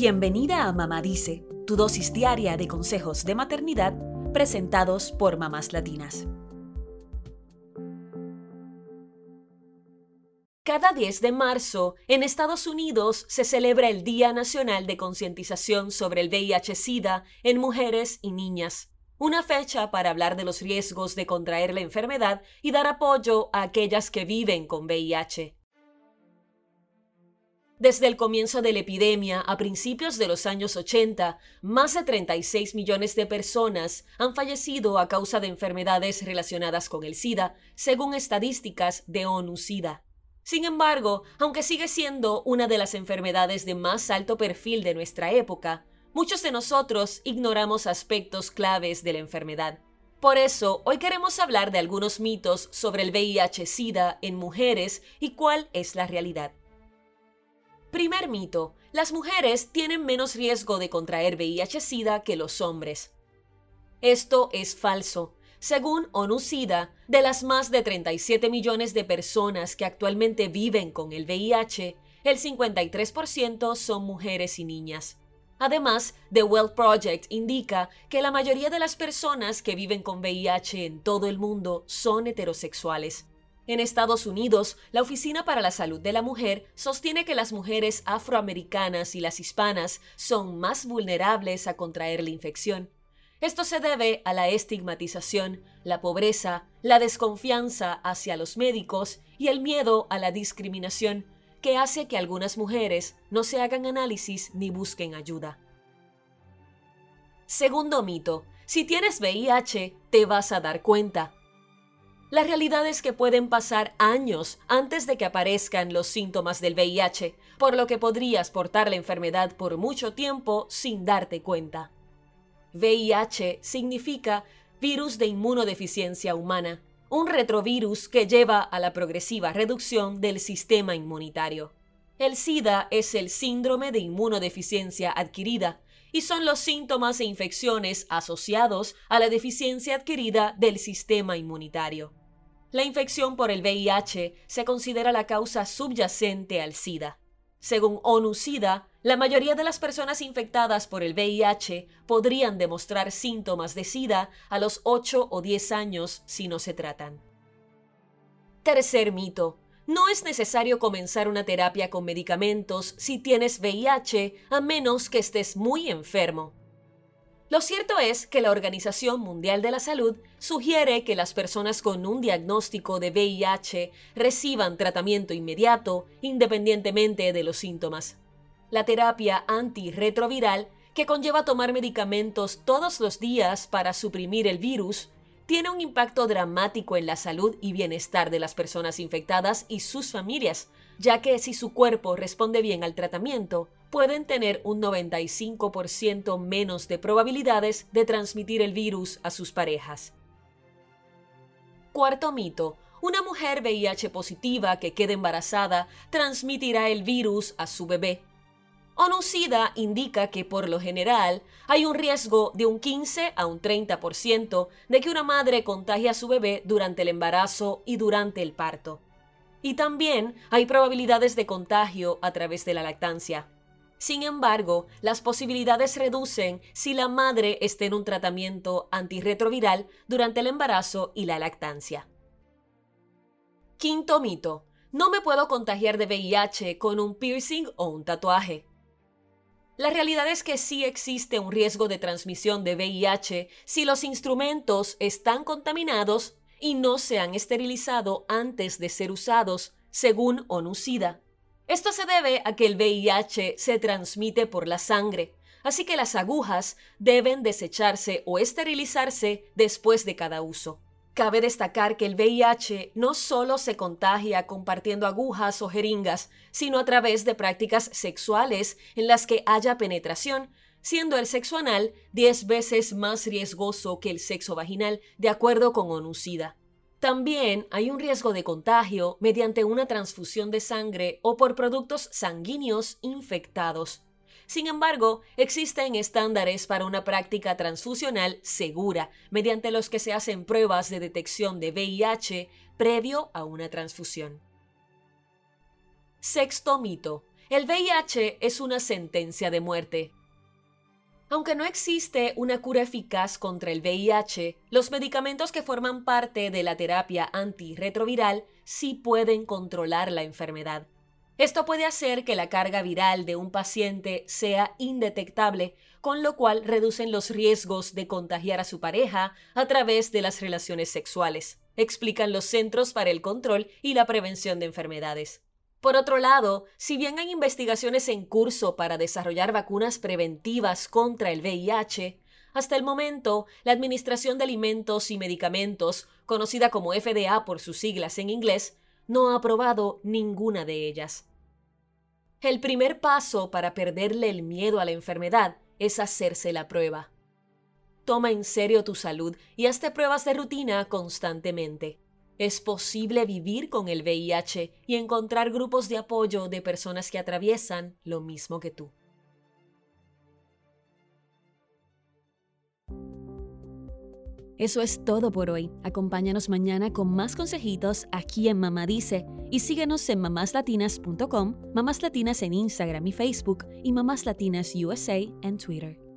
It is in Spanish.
Bienvenida a Mamá Dice, tu dosis diaria de consejos de maternidad presentados por mamás latinas. Cada 10 de marzo, en Estados Unidos se celebra el Día Nacional de Concientización sobre el VIH-Sida en mujeres y niñas. Una fecha para hablar de los riesgos de contraer la enfermedad y dar apoyo a aquellas que viven con VIH. Desde el comienzo de la epidemia, a principios de los años 80, más de 36 millones de personas han fallecido a causa de enfermedades relacionadas con el SIDA, según estadísticas de ONU-SIDA. Sin embargo, aunque sigue siendo una de las enfermedades de más alto perfil de nuestra época, muchos de nosotros ignoramos aspectos claves de la enfermedad. Por eso, hoy queremos hablar de algunos mitos sobre el VIH-Sida en mujeres y cuál es la realidad. Primer mito. Las mujeres tienen menos riesgo de contraer VIH-Sida que los hombres. Esto es falso. Según ONU-SIDA, de las más de 37 millones de personas que actualmente viven con el VIH, el 53% son mujeres y niñas. Además, The Well Project indica que la mayoría de las personas que viven con VIH en todo el mundo son heterosexuales. En Estados Unidos, la Oficina para la Salud de la Mujer sostiene que las mujeres afroamericanas y las hispanas son más vulnerables a contraer la infección. Esto se debe a la estigmatización, la pobreza, la desconfianza hacia los médicos y el miedo a la discriminación, que hace que algunas mujeres no se hagan análisis ni busquen ayuda. Segundo mito, si tienes VIH, te vas a dar cuenta. La realidad es que pueden pasar años antes de que aparezcan los síntomas del VIH, por lo que podrías portar la enfermedad por mucho tiempo sin darte cuenta. VIH significa virus de inmunodeficiencia humana, un retrovirus que lleva a la progresiva reducción del sistema inmunitario. El SIDA es el síndrome de inmunodeficiencia adquirida, y son los síntomas e infecciones asociados a la deficiencia adquirida del sistema inmunitario. La infección por el VIH se considera la causa subyacente al SIDA. Según ONU-SIDA, la mayoría de las personas infectadas por el VIH podrían demostrar síntomas de SIDA a los 8 o 10 años si no se tratan. Tercer mito. No es necesario comenzar una terapia con medicamentos si tienes VIH a menos que estés muy enfermo. Lo cierto es que la Organización Mundial de la Salud sugiere que las personas con un diagnóstico de VIH reciban tratamiento inmediato independientemente de los síntomas. La terapia antirretroviral, que conlleva tomar medicamentos todos los días para suprimir el virus, tiene un impacto dramático en la salud y bienestar de las personas infectadas y sus familias, ya que si su cuerpo responde bien al tratamiento, pueden tener un 95% menos de probabilidades de transmitir el virus a sus parejas. Cuarto mito. Una mujer VIH positiva que quede embarazada transmitirá el virus a su bebé. ONU-SIDA indica que por lo general hay un riesgo de un 15 a un 30% de que una madre contagie a su bebé durante el embarazo y durante el parto. Y también hay probabilidades de contagio a través de la lactancia. Sin embargo, las posibilidades reducen si la madre está en un tratamiento antirretroviral durante el embarazo y la lactancia. Quinto mito. No me puedo contagiar de VIH con un piercing o un tatuaje. La realidad es que sí existe un riesgo de transmisión de VIH si los instrumentos están contaminados y no se han esterilizado antes de ser usados, según ONU-SIDA. Esto se debe a que el VIH se transmite por la sangre, así que las agujas deben desecharse o esterilizarse después de cada uso. Cabe destacar que el VIH no solo se contagia compartiendo agujas o jeringas, sino a través de prácticas sexuales en las que haya penetración, siendo el sexo anal 10 veces más riesgoso que el sexo vaginal, de acuerdo con ONU-SIDA. También hay un riesgo de contagio mediante una transfusión de sangre o por productos sanguíneos infectados. Sin embargo, existen estándares para una práctica transfusional segura, mediante los que se hacen pruebas de detección de VIH previo a una transfusión. Sexto mito. El VIH es una sentencia de muerte. Aunque no existe una cura eficaz contra el VIH, los medicamentos que forman parte de la terapia antirretroviral sí pueden controlar la enfermedad. Esto puede hacer que la carga viral de un paciente sea indetectable, con lo cual reducen los riesgos de contagiar a su pareja a través de las relaciones sexuales, explican los Centros para el Control y la Prevención de Enfermedades. Por otro lado, si bien hay investigaciones en curso para desarrollar vacunas preventivas contra el VIH, hasta el momento, la Administración de Alimentos y Medicamentos, conocida como FDA por sus siglas en inglés, no ha aprobado ninguna de ellas. El primer paso para perderle el miedo a la enfermedad es hacerse la prueba. Toma en serio tu salud y hazte pruebas de rutina constantemente. Es posible vivir con el VIH y encontrar grupos de apoyo de personas que atraviesan lo mismo que tú. Eso es todo por hoy. Acompáñanos mañana con más consejitos aquí en Mamá Dice y síguenos en mamáslatinas.com, Mamás Latinas en Instagram y Facebook y Mamás Latinas USA en Twitter.